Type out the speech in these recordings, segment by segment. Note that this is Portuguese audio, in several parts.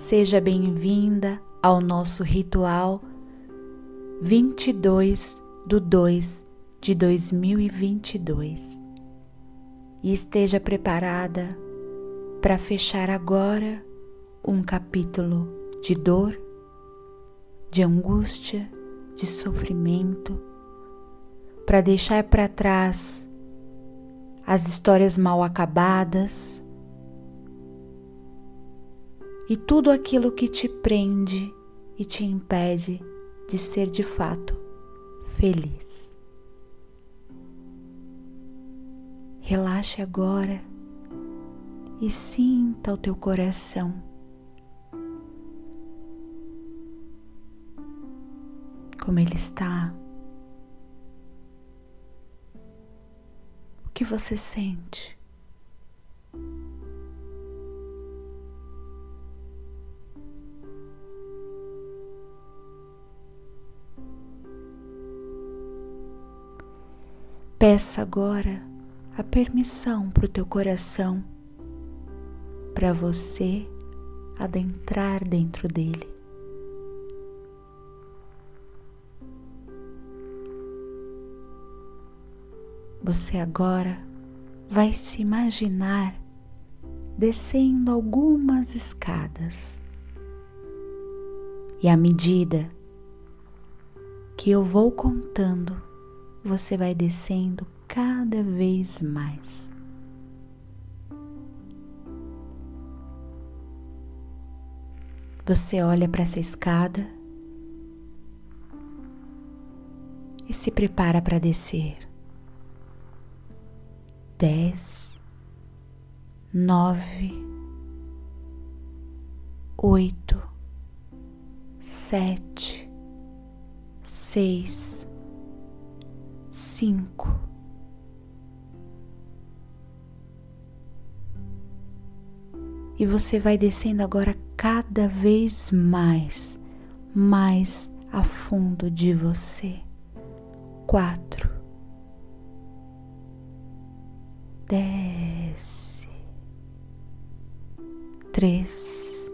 Seja bem-vinda ao nosso ritual 22 do 2 de 2022 e esteja preparada para fechar agora um capítulo de dor, de angústia, de sofrimento, para deixar para trás as histórias mal acabadas e tudo aquilo que te prende e te impede de ser de fato feliz. Relaxe agora e sinta o teu coração. Como ele está. O que você sente? Peça agora a permissão para o teu coração, para você adentrar dentro dele. Você agora vai se imaginar descendo algumas escadas. E à medida que eu vou contando, você vai descendo cada vez mais. Você olha para essa escada e se prepara para descer. Dez, nove, oito, sete, seis, cinco. E você vai descendo agora cada vez mais, mais a fundo de você. Quatro. Desce. Três.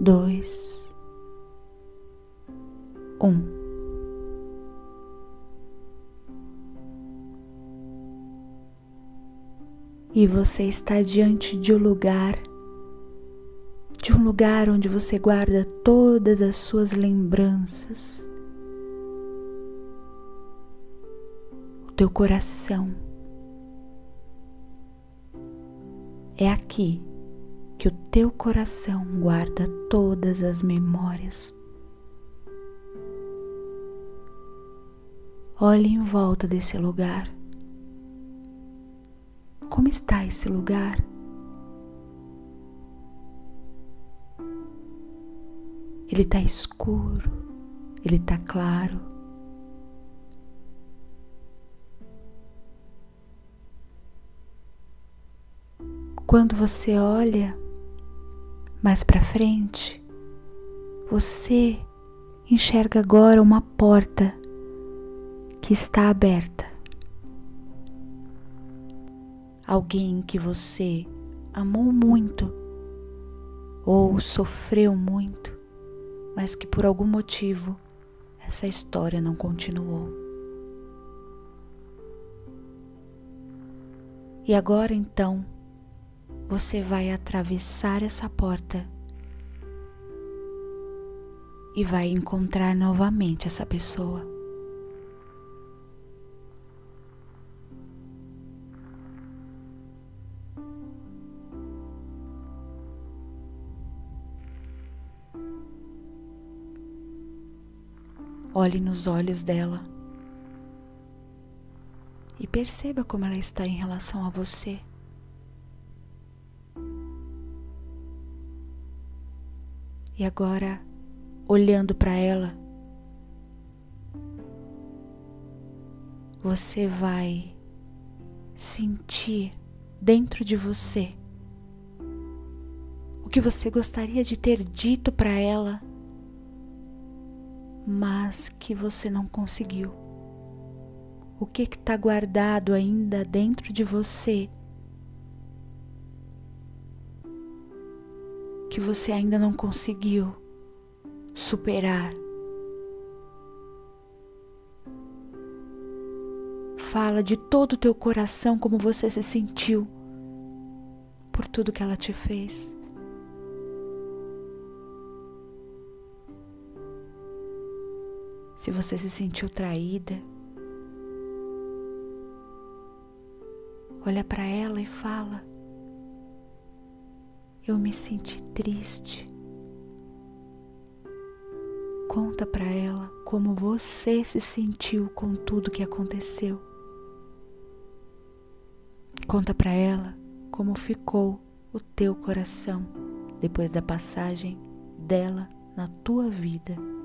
Dois. Um. E você está diante de um lugar, de um lugar onde você guarda todas as suas lembranças, o teu coração. É aqui que o teu coração guarda todas as memórias. Olhe em volta desse lugar. Como está esse lugar? Ele está escuro, ele está claro. Quando você olha mais para frente, você enxerga agora uma porta que está aberta alguém que você amou muito ou sofreu muito, mas que por algum motivo essa história não continuou. E agora então você vai atravessar essa porta e vai encontrar novamente essa pessoa. Olhe nos olhos dela e perceba como ela está em relação a você. E agora, olhando para ela, você vai sentir dentro de você o que você gostaria de ter dito para ela mas que você não conseguiu? O que está guardado ainda dentro de você que você ainda não conseguiu superar. Fala de todo o teu coração como você se sentiu por tudo que ela te fez. Se você se sentiu traída, olha para ela e fala: Eu me senti triste. Conta para ela como você se sentiu com tudo que aconteceu. Conta para ela como ficou o teu coração depois da passagem dela na tua vida.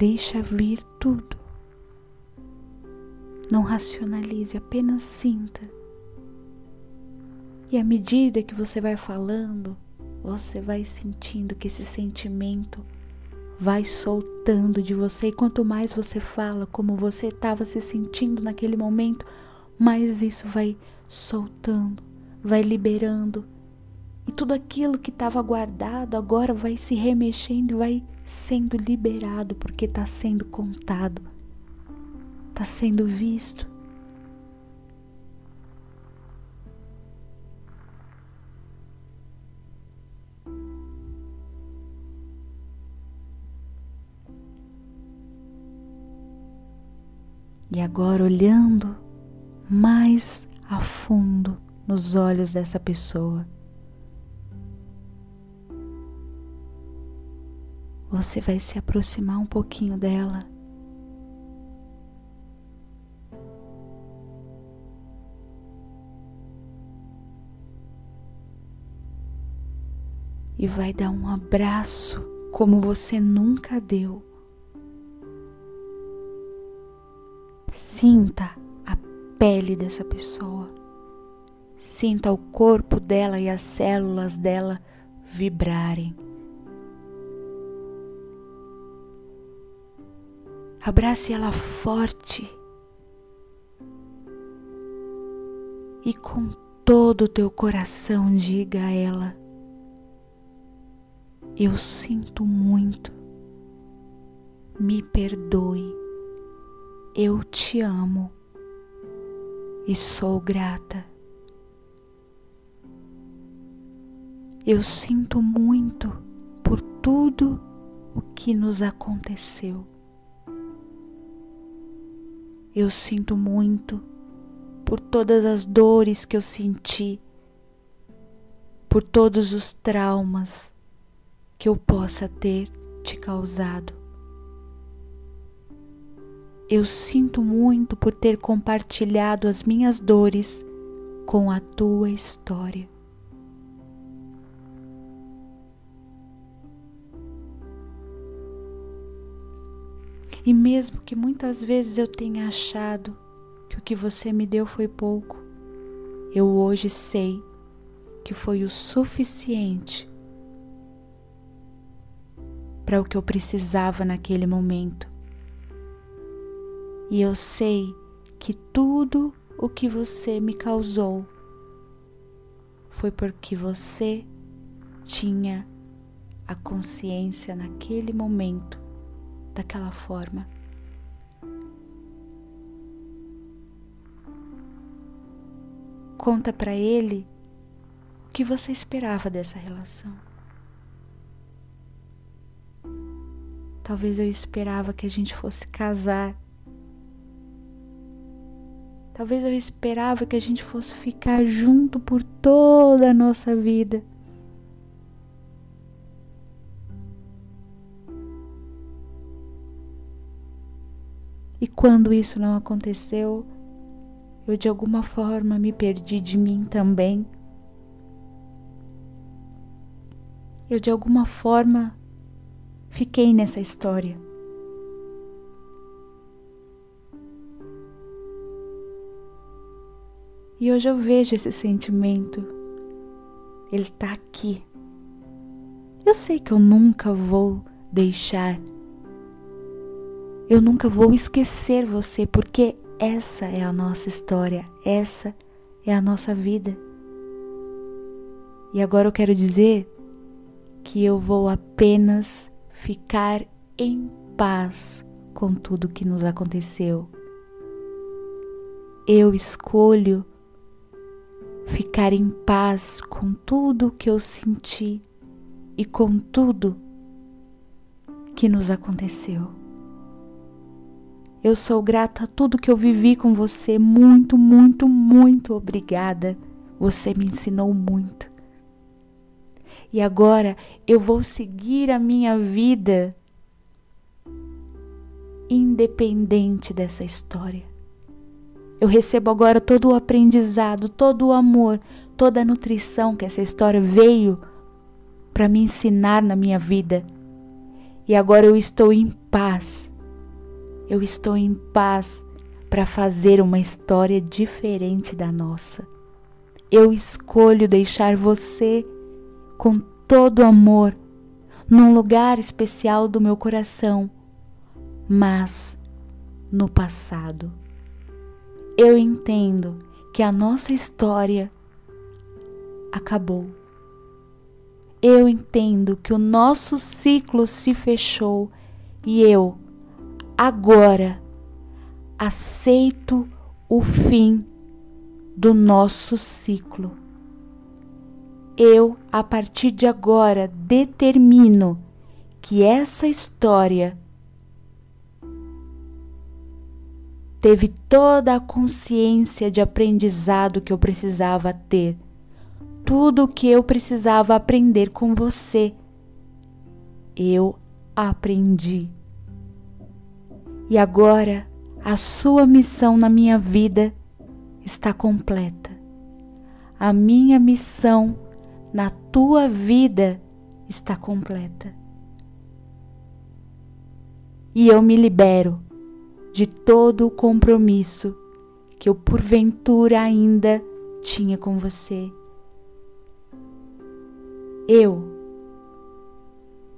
Deixa vir tudo. Não racionalize, apenas sinta. E à medida que você vai falando, você vai sentindo que esse sentimento vai soltando de você. E quanto mais você fala como você estava se sentindo naquele momento, mais isso vai soltando, vai liberando. E tudo aquilo que estava guardado agora vai se remexendo e vai sendo liberado porque está sendo contado, está sendo visto. E agora, olhando mais a fundo nos olhos dessa pessoa, você vai se aproximar um pouquinho dela. E vai dar um abraço como você nunca deu. Sinta a pele dessa pessoa. Sinta o corpo dela e as células dela vibrarem. Abrace ela forte e com todo o teu coração diga a ela: Eu sinto muito, me perdoe, eu te amo e sou grata. Eu sinto muito por tudo o que nos aconteceu. Eu sinto muito por todas as dores que eu senti, por todos os traumas que eu possa ter te causado. Eu sinto muito por ter compartilhado as minhas dores com a tua história. E mesmo que muitas vezes eu tenha achado que o que você me deu foi pouco, eu hoje sei que foi o suficiente para o que eu precisava naquele momento. E eu sei que tudo o que você me causou foi porque você tinha a consciência naquele momento daquela forma. Conta para ele o que você esperava dessa relação. Talvez eu esperava que a gente fosse casar. Talvez eu esperava que a gente fosse ficar junto por toda a nossa vida. Quando isso não aconteceu, eu de alguma forma me perdi de mim também. eu de alguma forma fiquei nessa história. E hoje eu vejo esse sentimento. Ele está aqui. Eu sei que eu nunca vou deixar. Eu nunca vou esquecer você, porque essa é a nossa história, essa é a nossa vida. E agora eu quero dizer que eu vou apenas ficar em paz com tudo que nos aconteceu. Eu escolho ficar em paz com tudo que eu senti e com tudo que nos aconteceu. Eu sou grata a tudo que eu vivi com você. Muito, muito, muito obrigada. Você me ensinou muito. E agora eu vou seguir a minha vida independente dessa história. Eu recebo agora todo o aprendizado, todo o amor, toda a nutrição que essa história veio para me ensinar na minha vida. E agora eu estou em paz. Eu estou em paz para fazer uma história diferente da nossa. Eu escolho deixar você com todo amor num lugar especial do meu coração, mas no passado. Eu entendo que a nossa história acabou. Eu entendo que o nosso ciclo se fechou e eu agora aceito o fim do nosso ciclo eu, a partir de agora, determino que essa história teve toda a consciência de aprendizado que eu precisava ter, tudo o que eu precisava aprender com você. Eu aprendi. E agora a sua missão na minha vida está completa. A minha missão na tua vida está completa. E eu me libero de todo o compromisso que eu porventura ainda tinha com você. Eu,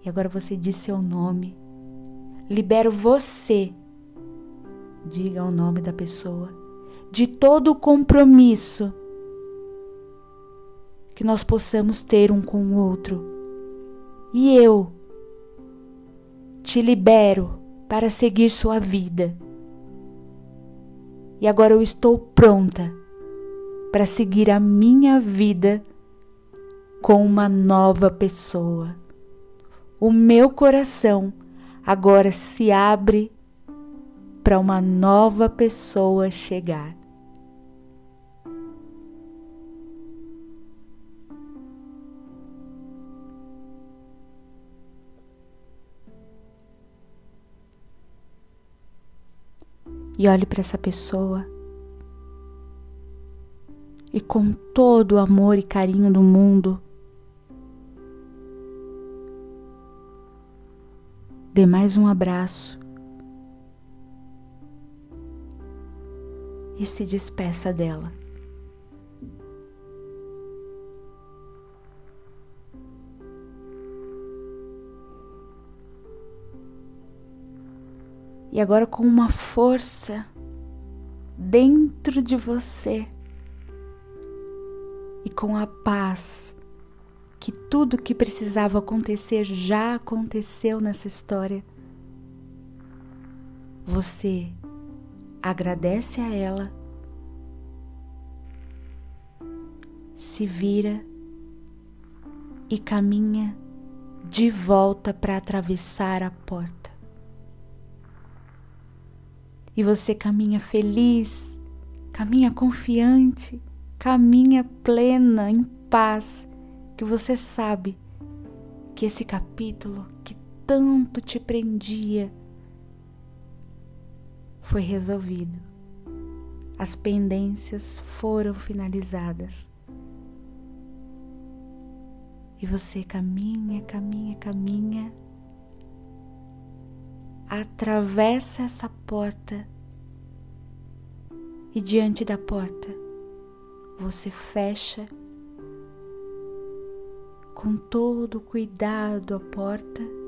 e agora você diz seu nome, libero você, diga o nome da pessoa, de todo o compromisso que nós possamos ter um com o outro. E eu te libero para seguir sua vida. E agora eu estou pronta para seguir a minha vida com uma nova pessoa. O meu coração agora se abre para uma nova pessoa chegar. e olhe para essa pessoa e com todo o amor e carinho do mundo, dê mais um abraço e se despeça dela. E agora, com uma força dentro de você e com a paz que tudo que precisava acontecer já aconteceu nessa história, você agradece a ela, se vira e caminha de volta para atravessar a porta. E você caminha feliz, caminha confiante, caminha plena, em paz, que você sabe que esse capítulo que tanto te prendia foi resolvido. As pendências foram finalizadas. E você caminha, caminha, caminha, atravessa essa porta e diante da porta você fecha com todo cuidado a porta.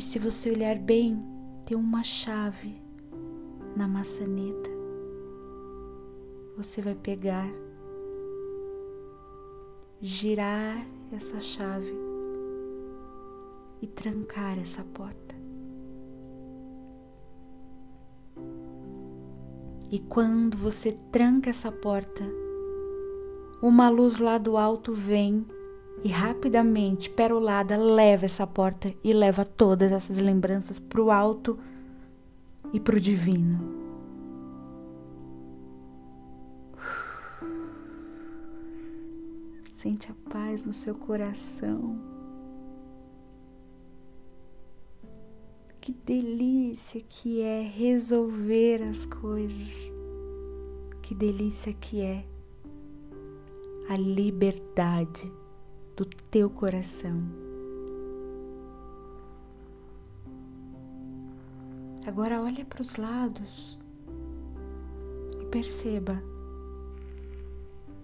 E se você olhar bem, tem uma chave na maçaneta. Você vai pegar, girar essa chave e trancar essa porta. E quando você tranca essa porta, uma luz lá do alto vem e rapidamente, perolada, leva essa porta e leva todas essas lembranças para o alto e para o divino. Sente a paz no seu coração. Que delícia que é resolver as coisas. Que delícia que é a liberdade do teu coração. Agora olha para os lados e perceba: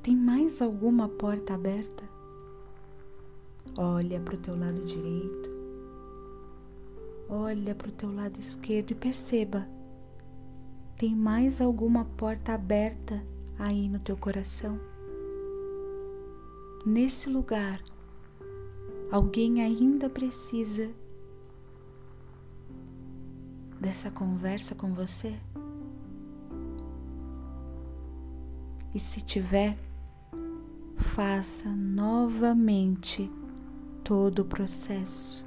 tem mais alguma porta aberta? Olha para o teu lado direito, olha para o teu lado esquerdo e perceba: tem mais alguma porta aberta aí no teu coração? Nesse lugar, alguém ainda precisa dessa conversa com você? E se tiver, faça novamente todo o processo.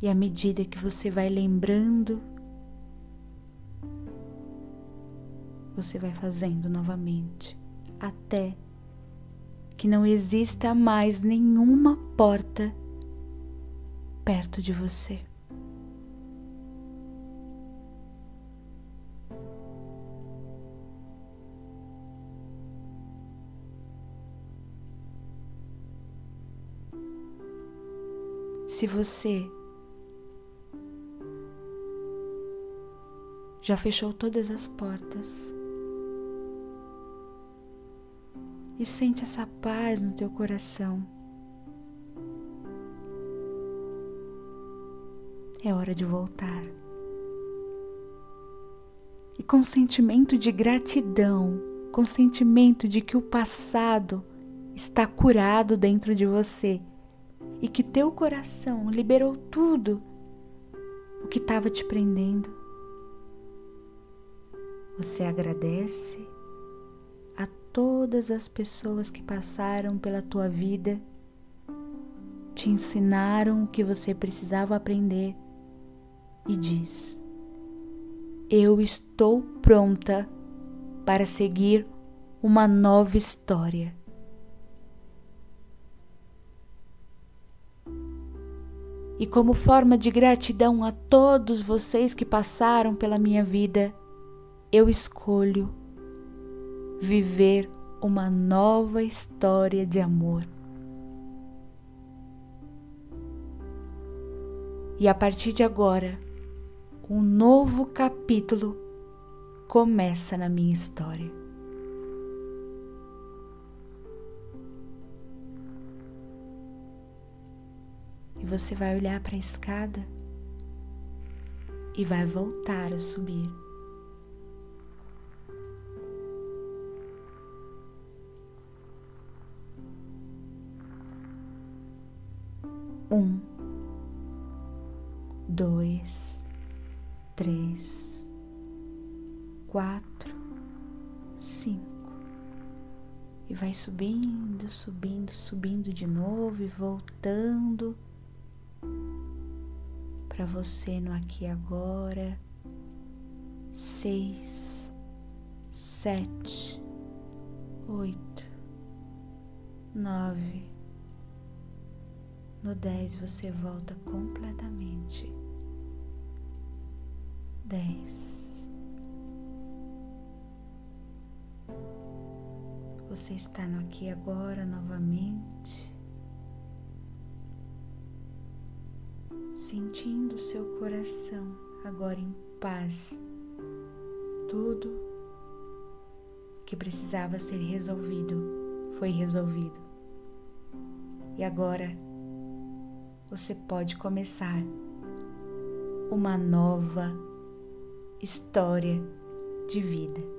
E à medida que você vai lembrando, você vai fazendo novamente até que não exista mais nenhuma porta perto de você. Se você já fechou todas as portas, e sente essa paz no teu coração. É hora de voltar. E com sentimento de gratidão, com sentimento de que o passado está curado dentro de você e que teu coração liberou tudo o que estava te prendendo. Você agradece todas as pessoas que passaram pela tua vida, te ensinaram o que você precisava aprender e diz: Eu estou pronta para seguir uma nova história. E como forma de gratidão a todos vocês que passaram pela minha vida, eu escolho viver uma nova história de amor. E a partir de agora, um novo capítulo começa na minha história. E você vai olhar para a escada e vai voltar a subir. Um, dois, três, quatro, cinco. E vai subindo, subindo, subindo de novo e voltando para você no aqui agora. Seis, sete, oito, nove no 10 você volta completamente dez. Você está no aqui agora novamente, sentindo seu coração agora em paz. Tudo que precisava ser resolvido foi resolvido. E agora você pode começar uma nova história de vida.